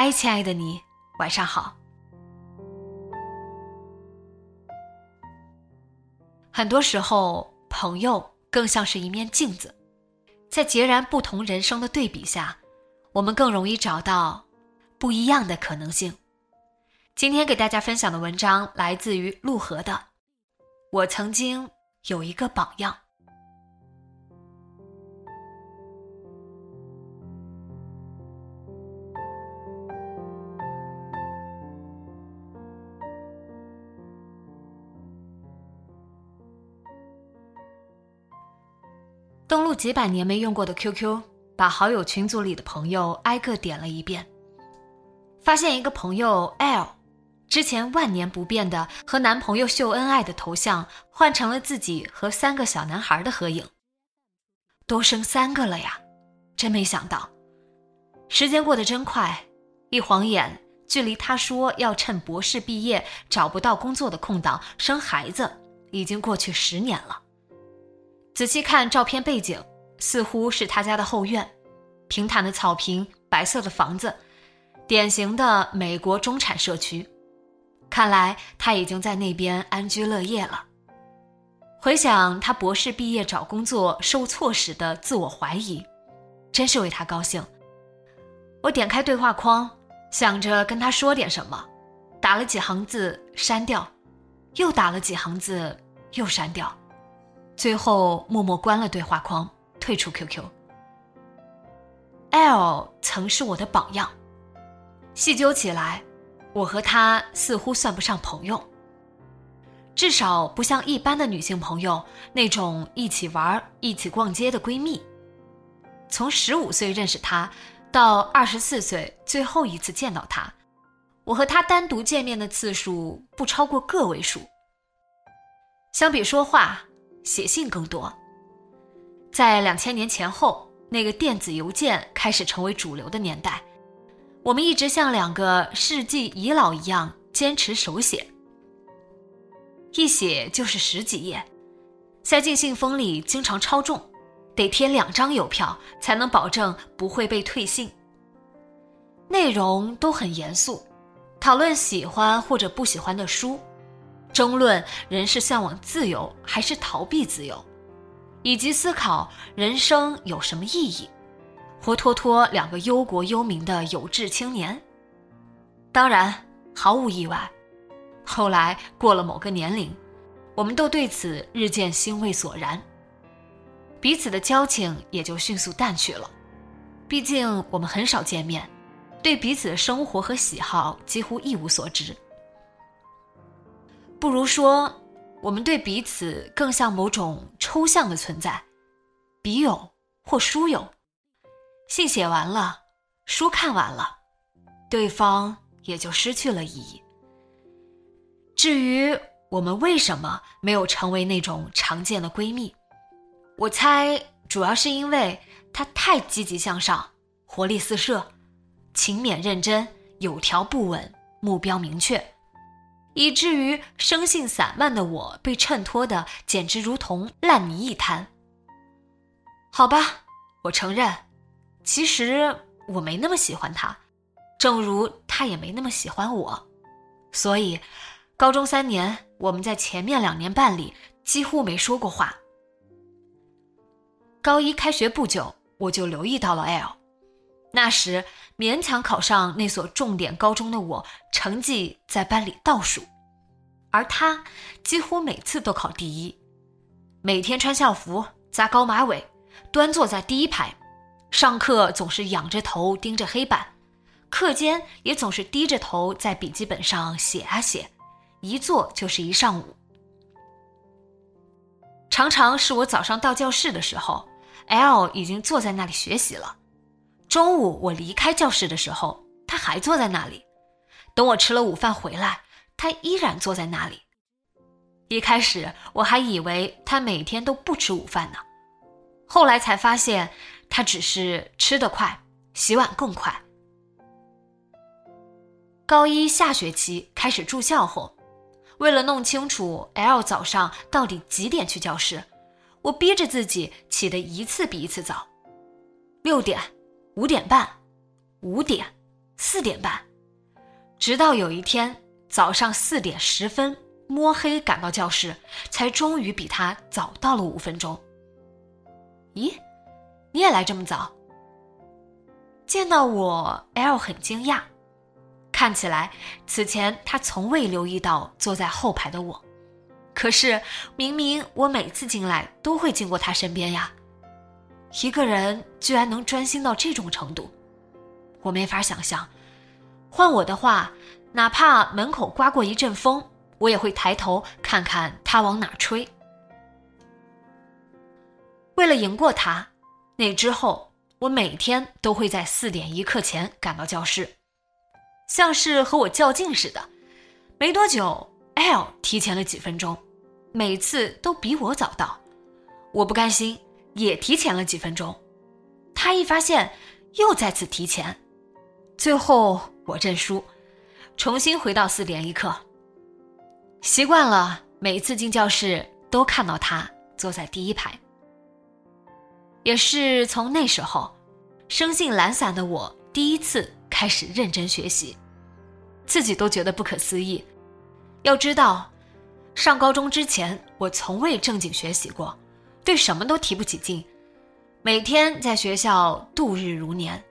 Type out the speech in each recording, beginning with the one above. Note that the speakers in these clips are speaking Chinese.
嗨，亲爱的你，晚上好。很多时候，朋友更像是一面镜子，在截然不同人生的对比下，我们更容易找到不一样的可能性。今天给大家分享的文章来自于陆河的《我曾经有一个榜样》。登录几百年没用过的 QQ，把好友群组里的朋友挨个点了一遍，发现一个朋友 L，之前万年不变的和男朋友秀恩爱的头像换成了自己和三个小男孩的合影。多生三个了呀，真没想到，时间过得真快，一晃眼，距离他说要趁博士毕业找不到工作的空档生孩子，已经过去十年了。仔细看照片背景，似乎是他家的后院，平坦的草坪，白色的房子，典型的美国中产社区。看来他已经在那边安居乐业了。回想他博士毕业找工作受挫时的自我怀疑，真是为他高兴。我点开对话框，想着跟他说点什么，打了几行字删掉，又打了几行字又删掉。最后默默关了对话框，退出 QQ。L 曾是我的榜样，细究起来，我和他似乎算不上朋友，至少不像一般的女性朋友那种一起玩、一起逛街的闺蜜。从十五岁认识他，到二十四岁最后一次见到他，我和他单独见面的次数不超过个位数。相比说话。写信更多。在两千年前后，那个电子邮件开始成为主流的年代，我们一直像两个世纪遗老一样坚持手写，一写就是十几页，塞进信封里经常超重，得贴两张邮票才能保证不会被退信。内容都很严肃，讨论喜欢或者不喜欢的书。争论人是向往自由还是逃避自由，以及思考人生有什么意义，活脱脱两个忧国忧民的有志青年。当然，毫无意外，后来过了某个年龄，我们都对此日渐兴味索然，彼此的交情也就迅速淡去了。毕竟我们很少见面，对彼此的生活和喜好几乎一无所知。不如说，我们对彼此更像某种抽象的存在，笔友或书友。信写完了，书看完了，对方也就失去了意义。至于我们为什么没有成为那种常见的闺蜜，我猜主要是因为她太积极向上，活力四射，勤勉认真，有条不紊，目标明确。以至于生性散漫的我被衬托的简直如同烂泥一滩。好吧，我承认，其实我没那么喜欢他，正如他也没那么喜欢我，所以，高中三年我们在前面两年半里几乎没说过话。高一开学不久，我就留意到了 L，那时勉强考上那所重点高中的我，成绩在班里倒数，而他几乎每次都考第一。每天穿校服，扎高马尾，端坐在第一排，上课总是仰着头盯着黑板，课间也总是低着头在笔记本上写啊写，一坐就是一上午。常常是我早上到教室的时候，L 已经坐在那里学习了。中午我离开教室的时候，他还坐在那里。等我吃了午饭回来，他依然坐在那里。一开始我还以为他每天都不吃午饭呢，后来才发现他只是吃得快，洗碗更快。高一下学期开始住校后。为了弄清楚 L 早上到底几点去教室，我逼着自己起得一次比一次早，六点、五点半、五点、四点半，直到有一天早上四点十分摸黑赶到教室，才终于比他早到了五分钟。咦，你也来这么早？见到我，L 很惊讶。看起来，此前他从未留意到坐在后排的我，可是明明我每次进来都会经过他身边呀。一个人居然能专心到这种程度，我没法想象。换我的话，哪怕门口刮过一阵风，我也会抬头看看他往哪吹。为了赢过他，那之后我每天都会在四点一刻前赶到教室。像是和我较劲似的，没多久，L 提前了几分钟，每次都比我早到。我不甘心，也提前了几分钟。他一发现，又再次提前。最后我认输，重新回到四点一刻。习惯了，每次进教室都看到他坐在第一排。也是从那时候，生性懒散的我第一次。开始认真学习，自己都觉得不可思议。要知道，上高中之前，我从未正经学习过，对什么都提不起劲，每天在学校度日如年。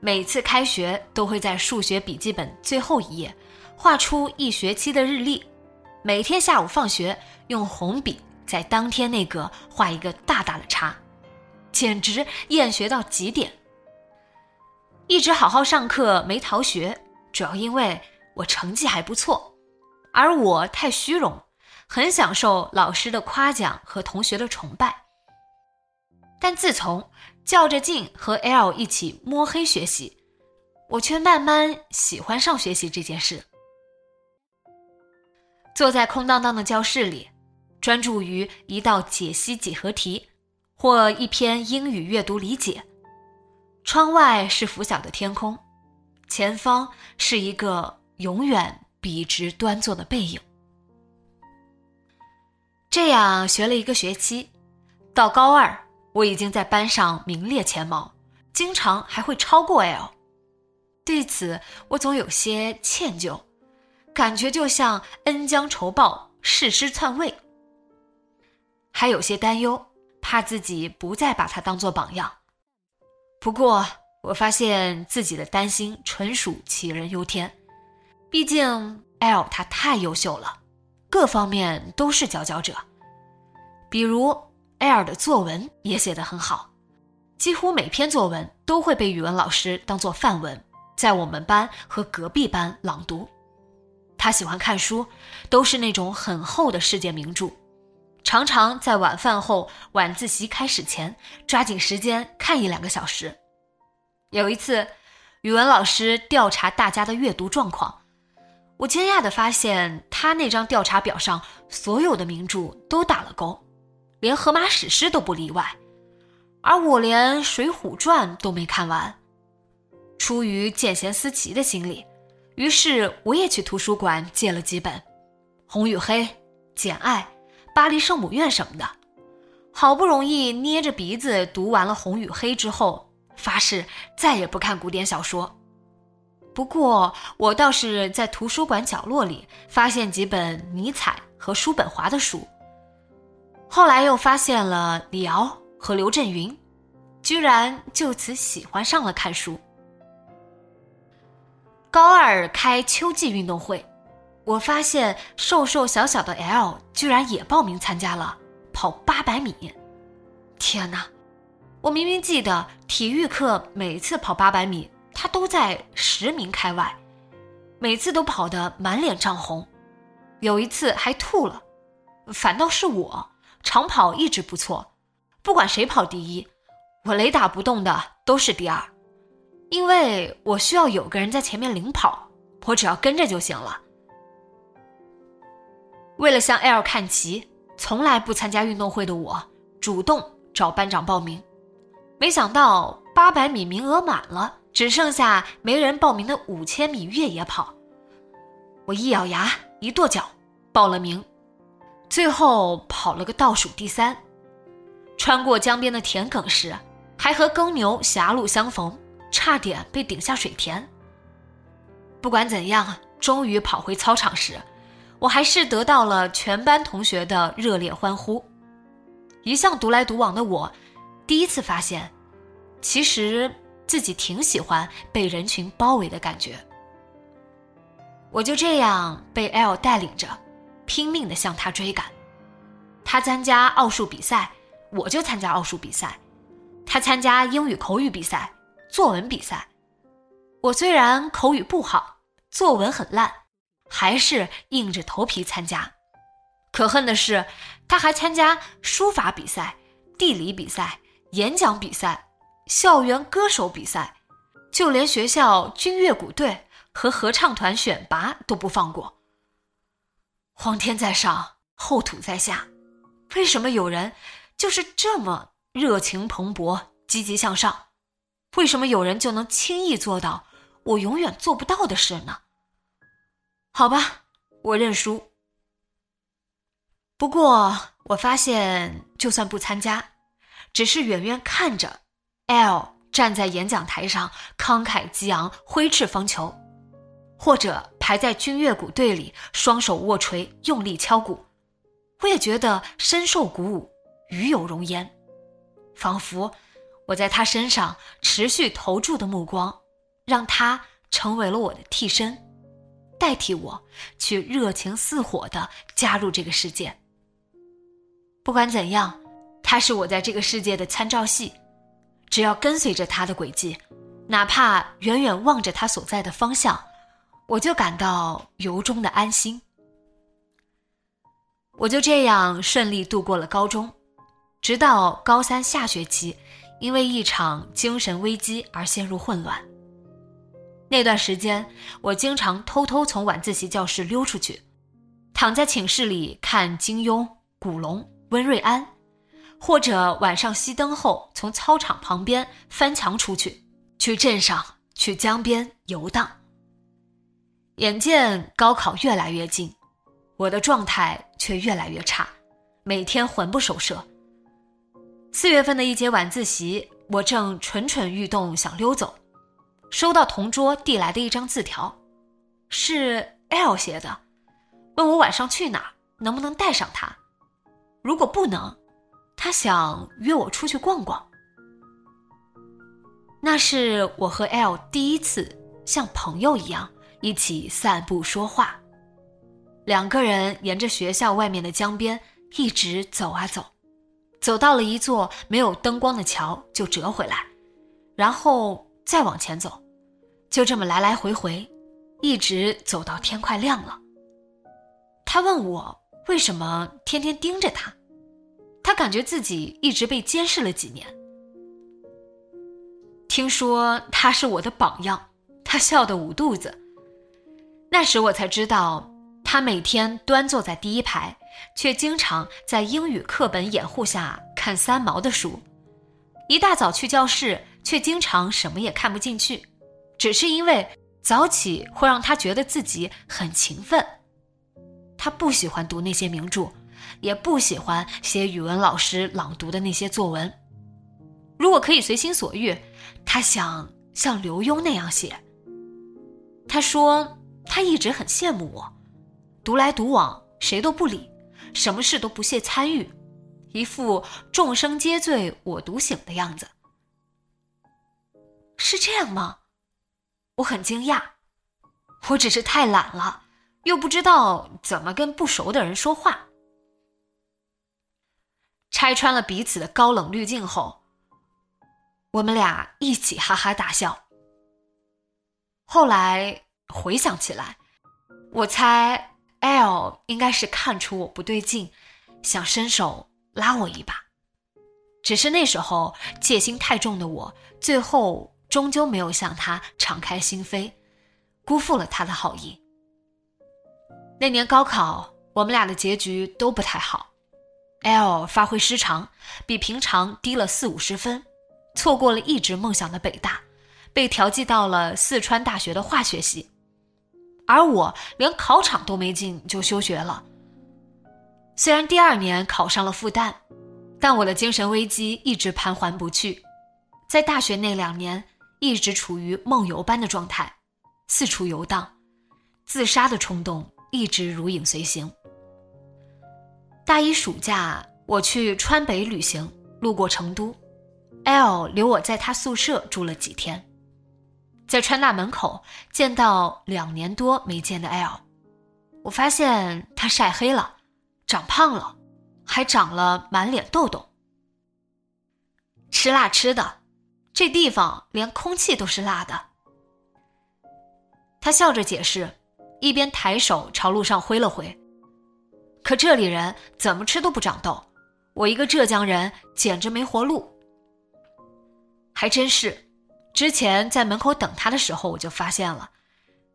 每次开学都会在数学笔记本最后一页画出一学期的日历，每天下午放学用红笔在当天那格画一个大大的叉，简直厌学到极点。一直好好上课没逃学，主要因为我成绩还不错，而我太虚荣，很享受老师的夸奖和同学的崇拜。但自从较着劲和 L 一起摸黑学习，我却慢慢喜欢上学习这件事。坐在空荡荡的教室里，专注于一道解析几何题，或一篇英语阅读理解。窗外是拂晓的天空，前方是一个永远笔直端坐的背影。这样学了一个学期，到高二，我已经在班上名列前茅，经常还会超过 L。对此，我总有些歉疚，感觉就像恩将仇报、誓师篡位，还有些担忧，怕自己不再把他当做榜样。不过，我发现自己的担心纯属杞人忧天。毕竟 L 他太优秀了，各方面都是佼佼者。比如 L 的作文也写得很好，几乎每篇作文都会被语文老师当做范文，在我们班和隔壁班朗读。他喜欢看书，都是那种很厚的世界名著，常常在晚饭后、晚自习开始前抓紧时间看一两个小时。有一次，语文老师调查大家的阅读状况，我惊讶地发现他那张调查表上所有的名著都打了勾，连荷马史诗都不例外，而我连《水浒传》都没看完。出于见贤思齐的心理，于是我也去图书馆借了几本《红与黑》《简爱》《巴黎圣母院》什么的。好不容易捏着鼻子读完了《红与黑》之后。发誓再也不看古典小说。不过，我倒是在图书馆角落里发现几本尼采和叔本华的书。后来又发现了李敖和刘震云，居然就此喜欢上了看书。高二开秋季运动会，我发现瘦瘦小小的 L 居然也报名参加了跑八百米。天哪！我明明记得体育课每次跑八百米，他都在十名开外，每次都跑得满脸涨红，有一次还吐了。反倒是我长跑一直不错，不管谁跑第一，我雷打不动的都是第二。因为我需要有个人在前面领跑，我只要跟着就行了。为了向 L 看齐，从来不参加运动会的我主动找班长报名，没想到八百米名额满了，只剩下没人报名的五千米越野跑。我一咬牙，一跺脚，报了名，最后跑了个倒数第三。穿过江边的田埂时，还和耕牛狭路相逢。差点被顶下水田。不管怎样，终于跑回操场时，我还是得到了全班同学的热烈欢呼。一向独来独往的我，第一次发现，其实自己挺喜欢被人群包围的感觉。我就这样被 L 带领着，拼命的向他追赶。他参加奥数比赛，我就参加奥数比赛；他参加英语口语比赛。作文比赛，我虽然口语不好，作文很烂，还是硬着头皮参加。可恨的是，他还参加书法比赛、地理比赛、演讲比赛、校园歌手比赛，就连学校军乐鼓队和合唱团选拔都不放过。皇天在上，厚土在下，为什么有人就是这么热情蓬勃、积极向上？为什么有人就能轻易做到我永远做不到的事呢？好吧，我认输。不过我发现，就算不参加，只是远远看着 L 站在演讲台上慷慨激昂、挥斥方遒，或者排在军乐鼓队里双手握锤用力敲鼓，我也觉得深受鼓舞，与有荣焉，仿佛。我在他身上持续投注的目光，让他成为了我的替身，代替我去热情似火的加入这个世界。不管怎样，他是我在这个世界的参照系，只要跟随着他的轨迹，哪怕远远望着他所在的方向，我就感到由衷的安心。我就这样顺利度过了高中，直到高三下学期。因为一场精神危机而陷入混乱。那段时间，我经常偷偷从晚自习教室溜出去，躺在寝室里看金庸、古龙、温瑞安，或者晚上熄灯后从操场旁边翻墙出去，去镇上、去江边游荡。眼见高考越来越近，我的状态却越来越差，每天魂不守舍。四月份的一节晚自习，我正蠢蠢欲动想溜走，收到同桌递来的一张字条，是 L 写的，问我晚上去哪，能不能带上他。如果不能，他想约我出去逛逛。那是我和 L 第一次像朋友一样一起散步说话，两个人沿着学校外面的江边一直走啊走。走到了一座没有灯光的桥，就折回来，然后再往前走，就这么来来回回，一直走到天快亮了。他问我为什么天天盯着他，他感觉自己一直被监视了几年。听说他是我的榜样，他笑得捂肚子。那时我才知道，他每天端坐在第一排。却经常在英语课本掩护下看三毛的书，一大早去教室，却经常什么也看不进去，只是因为早起会让他觉得自己很勤奋。他不喜欢读那些名著，也不喜欢写语文老师朗读的那些作文。如果可以随心所欲，他想像刘墉那样写。他说他一直很羡慕我，独来独往，谁都不理。什么事都不屑参与，一副众生皆醉我独醒的样子。是这样吗？我很惊讶。我只是太懒了，又不知道怎么跟不熟的人说话。拆穿了彼此的高冷滤镜后，我们俩一起哈哈大笑。后来回想起来，我猜 L 应该是看出我不对劲，想伸手拉我一把。只是那时候戒心太重的我，最后终究没有向他敞开心扉，辜负了他的好意。那年高考，我们俩的结局都不太好。L 发挥失常，比平常低了四五十分，错过了一直梦想的北大，被调剂到了四川大学的化学系。而我连考场都没进就休学了。虽然第二年考上了复旦。但我的精神危机一直盘桓不去，在大学那两年一直处于梦游般的状态，四处游荡，自杀的冲动一直如影随形。大一暑假，我去川北旅行，路过成都，L 留我在他宿舍住了几天，在川大门口见到两年多没见的 L，我发现他晒黑了，长胖了。还长了满脸痘痘。吃辣吃的，这地方连空气都是辣的。他笑着解释，一边抬手朝路上挥了挥。可这里人怎么吃都不长痘，我一个浙江人简直没活路。还真是，之前在门口等他的时候，我就发现了，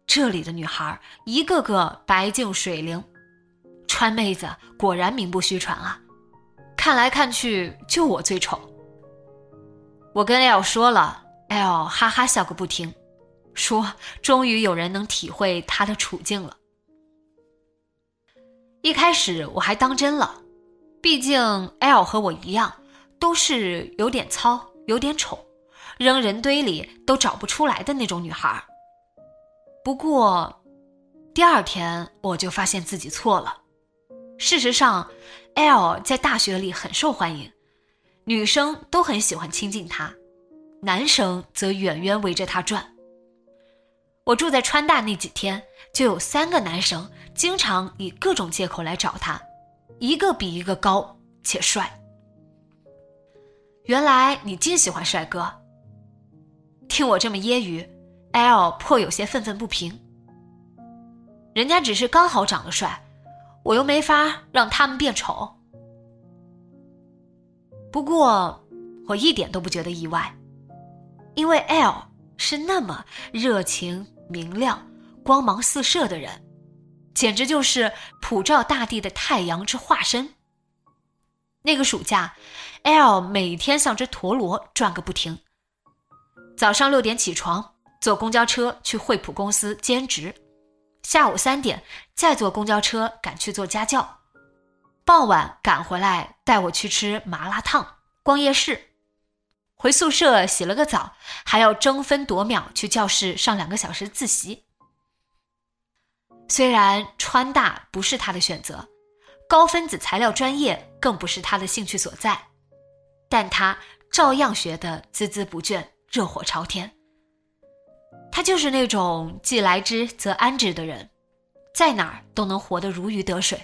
这里的女孩一个个白净水灵。川妹子果然名不虚传啊！看来看去就我最丑。我跟 L 说了，L 哈哈笑个不停，说终于有人能体会他的处境了。一开始我还当真了，毕竟 L 和我一样，都是有点糙、有点丑，扔人堆里都找不出来的那种女孩。不过，第二天我就发现自己错了。事实上，L 在大学里很受欢迎，女生都很喜欢亲近他，男生则远远围着他转。我住在川大那几天，就有三个男生经常以各种借口来找他，一个比一个高且帅。原来你竟喜欢帅哥？听我这么揶揄，L 颇有些愤愤不平。人家只是刚好长得帅。我又没法让他们变丑。不过，我一点都不觉得意外，因为 L 是那么热情、明亮、光芒四射的人，简直就是普照大地的太阳之化身。那个暑假，L 每天像只陀螺转个不停。早上六点起床，坐公交车去惠普公司兼职。下午三点再坐公交车赶去做家教，傍晚赶回来带我去吃麻辣烫、逛夜市，回宿舍洗了个澡，还要争分夺秒去教室上两个小时自习。虽然川大不是他的选择，高分子材料专业更不是他的兴趣所在，但他照样学得孜孜不倦、热火朝天。他就是那种既来之则安之的人，在哪儿都能活得如鱼得水。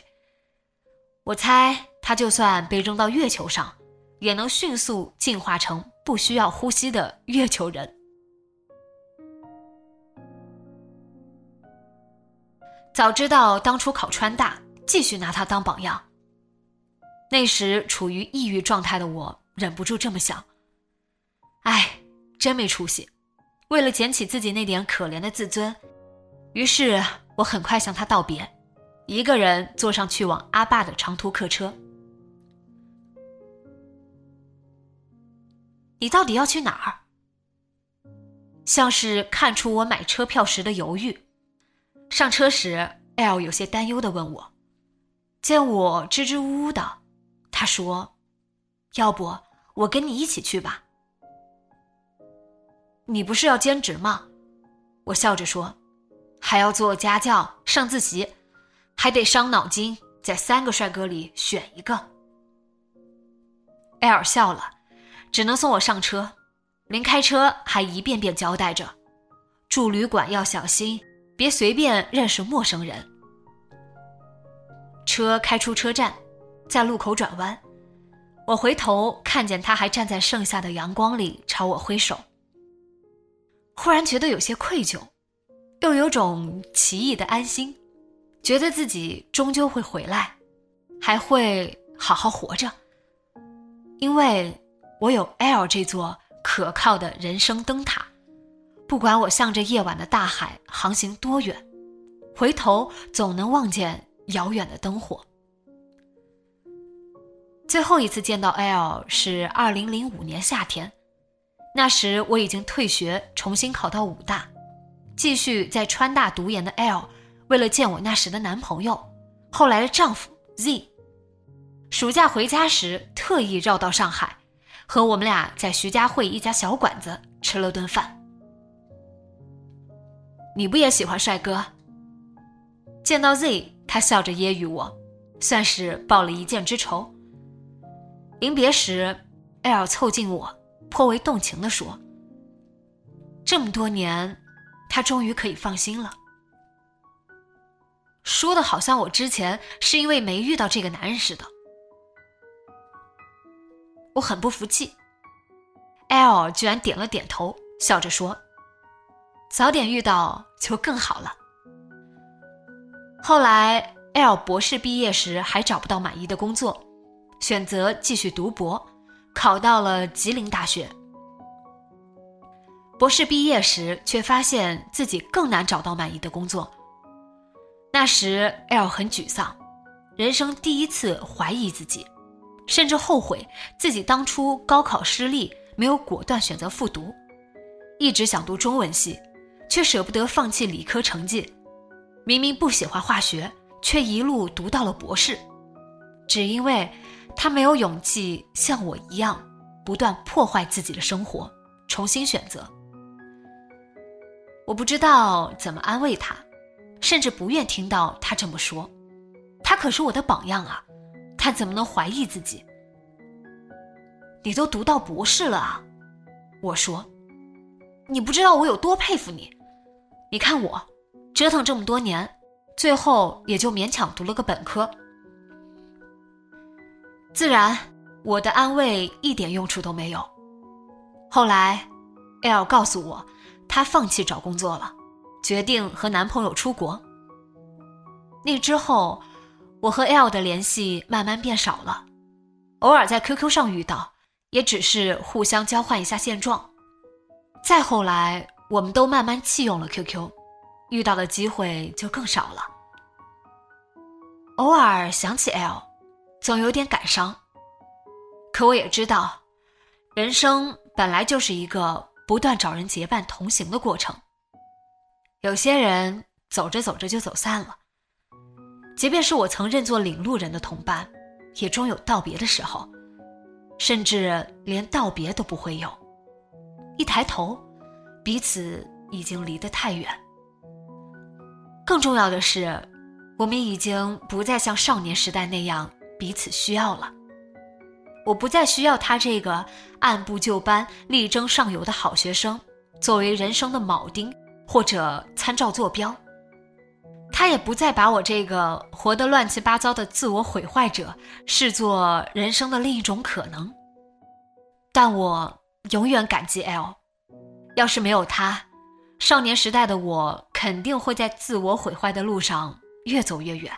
我猜他就算被扔到月球上，也能迅速进化成不需要呼吸的月球人。早知道当初考川大，继续拿他当榜样。那时处于抑郁状态的我，忍不住这么想：哎，真没出息。为了捡起自己那点可怜的自尊，于是我很快向他道别，一个人坐上去往阿坝的长途客车。你到底要去哪儿？像是看出我买车票时的犹豫。上车时，L 有些担忧的问我，见我支支吾吾的，他说：“要不我跟你一起去吧。”你不是要兼职吗？我笑着说，还要做家教、上自习，还得伤脑筋，在三个帅哥里选一个。”L 笑了，只能送我上车，临开车还一遍遍交代着：住旅馆要小心，别随便认识陌生人。车开出车站，在路口转弯，我回头看见他还站在盛夏的阳光里朝我挥手。忽然觉得有些愧疚，又有种奇异的安心，觉得自己终究会回来，还会好好活着。因为我有 L 这座可靠的人生灯塔，不管我向着夜晚的大海航行多远，回头总能望见。遥远的灯火。最后一次见到 L 是二零零五年夏天，那时我已经退学，重新考到武大，继续在川大读研的 L，为了见我那时的男朋友，后来的丈夫 Z，暑假回家时特意绕到上海，和我们俩在徐家汇一家小馆子吃了顿饭。你不也喜欢帅哥？见到 Z。他笑着揶揄我，算是报了一箭之仇。临别时，L 凑近我，颇为动情地说：“这么多年，他终于可以放心了。”说的好像我之前是因为没遇到这个男人似的。我很不服气，L 居然点了点头，笑着说：“早点遇到就更好了。”后来，L 博士毕业时还找不到满意的工作，选择继续读博，考到了吉林大学。博士毕业时，却发现自己更难找到满意的工作。那时，L 很沮丧，人生第一次怀疑自己，甚至后悔自己当初高考失利，没有果断选择复读。一直想读中文系，却舍不得放弃理科成绩。明明不喜欢化学，却一路读到了博士，只因为他没有勇气像我一样，不断破坏自己的生活，重新选择。我不知道怎么安慰他，甚至不愿听到他这么说。他可是我的榜样啊，他怎么能怀疑自己？你都读到博士了啊！我说，你不知道我有多佩服你。你看我。折腾这么多年，最后也就勉强读了个本科。自然，我的安慰一点用处都没有。后来，L 告诉我，她放弃找工作了，决定和男朋友出国。那之后，我和 L 的联系慢慢变少了，偶尔在 QQ 上遇到，也只是互相交换一下现状。再后来，我们都慢慢弃用了 QQ。遇到的机会就更少了。偶尔想起 L，总有点感伤。可我也知道，人生本来就是一个不断找人结伴同行的过程。有些人走着走着就走散了，即便是我曾认作领路人的同伴，也终有道别的时候，甚至连道别都不会有。一抬头，彼此已经离得太远。更重要的是，我们已经不再像少年时代那样彼此需要了。我不再需要他这个按部就班、力争上游的好学生作为人生的铆钉或者参照坐标，他也不再把我这个活得乱七八糟的自我毁坏者视作人生的另一种可能。但我永远感激 L，要是没有他。少年时代的我肯定会在自我毁坏的路上越走越远，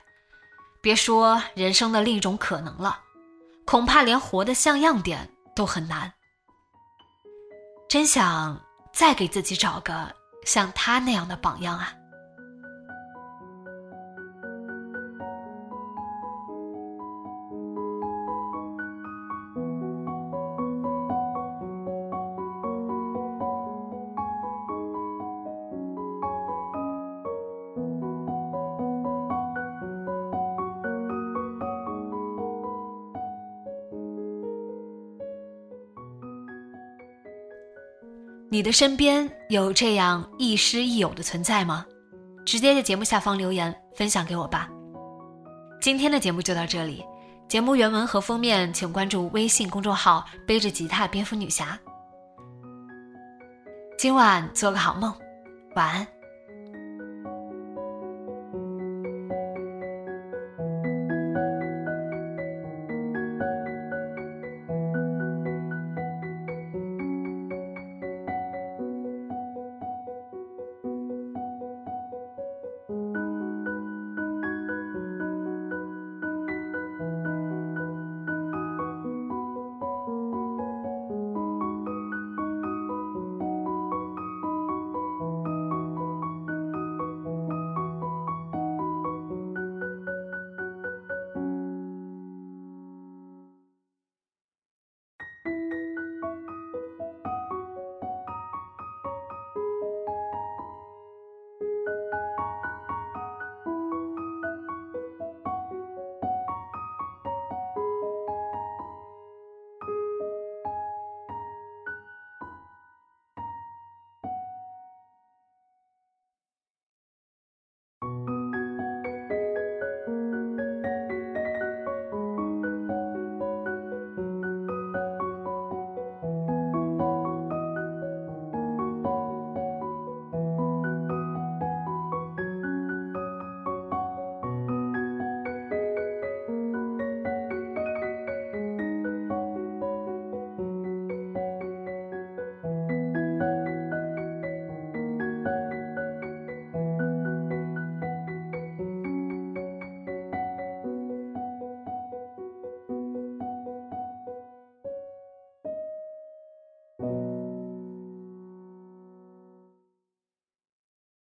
别说人生的另一种可能了，恐怕连活得像样点都很难。真想再给自己找个像他那样的榜样啊！你的身边有这样亦师亦友的存在吗？直接在节目下方留言分享给我吧。今天的节目就到这里，节目原文和封面请关注微信公众号“背着吉他蝙蝠女侠”。今晚做个好梦，晚安。